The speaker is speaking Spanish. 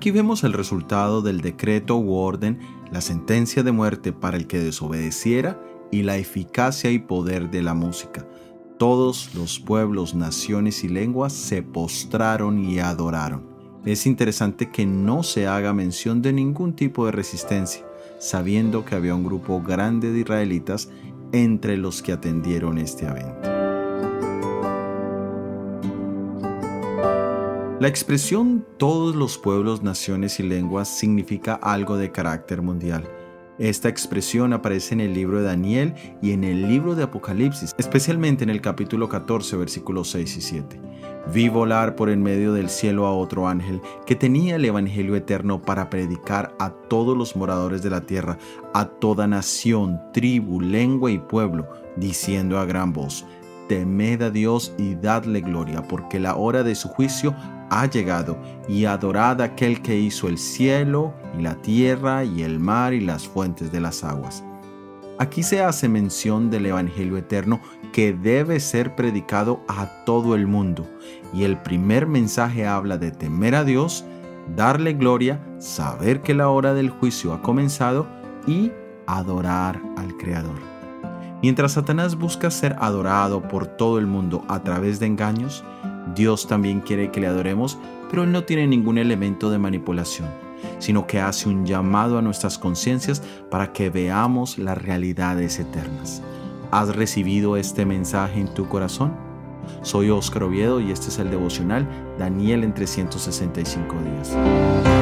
Aquí vemos el resultado del decreto u orden, la sentencia de muerte para el que desobedeciera y la eficacia y poder de la música. Todos los pueblos, naciones y lenguas se postraron y adoraron. Es interesante que no se haga mención de ningún tipo de resistencia, sabiendo que había un grupo grande de israelitas entre los que atendieron este evento. La expresión todos los pueblos, naciones y lenguas significa algo de carácter mundial. Esta expresión aparece en el libro de Daniel y en el libro de Apocalipsis, especialmente en el capítulo 14, versículos 6 y 7. Vi volar por en medio del cielo a otro ángel que tenía el Evangelio eterno para predicar a todos los moradores de la tierra, a toda nación, tribu, lengua y pueblo, diciendo a gran voz, temed a Dios y dadle gloria, porque la hora de su juicio ha llegado, y adorad a aquel que hizo el cielo y la tierra y el mar y las fuentes de las aguas. Aquí se hace mención del Evangelio eterno que debe ser predicado a todo el mundo, y el primer mensaje habla de temer a Dios, darle gloria, saber que la hora del juicio ha comenzado y adorar al Creador. Mientras Satanás busca ser adorado por todo el mundo a través de engaños, Dios también quiere que le adoremos, pero Él no tiene ningún elemento de manipulación, sino que hace un llamado a nuestras conciencias para que veamos las realidades eternas. ¿Has recibido este mensaje en tu corazón? Soy Óscar Oviedo y este es el devocional Daniel en 365 días.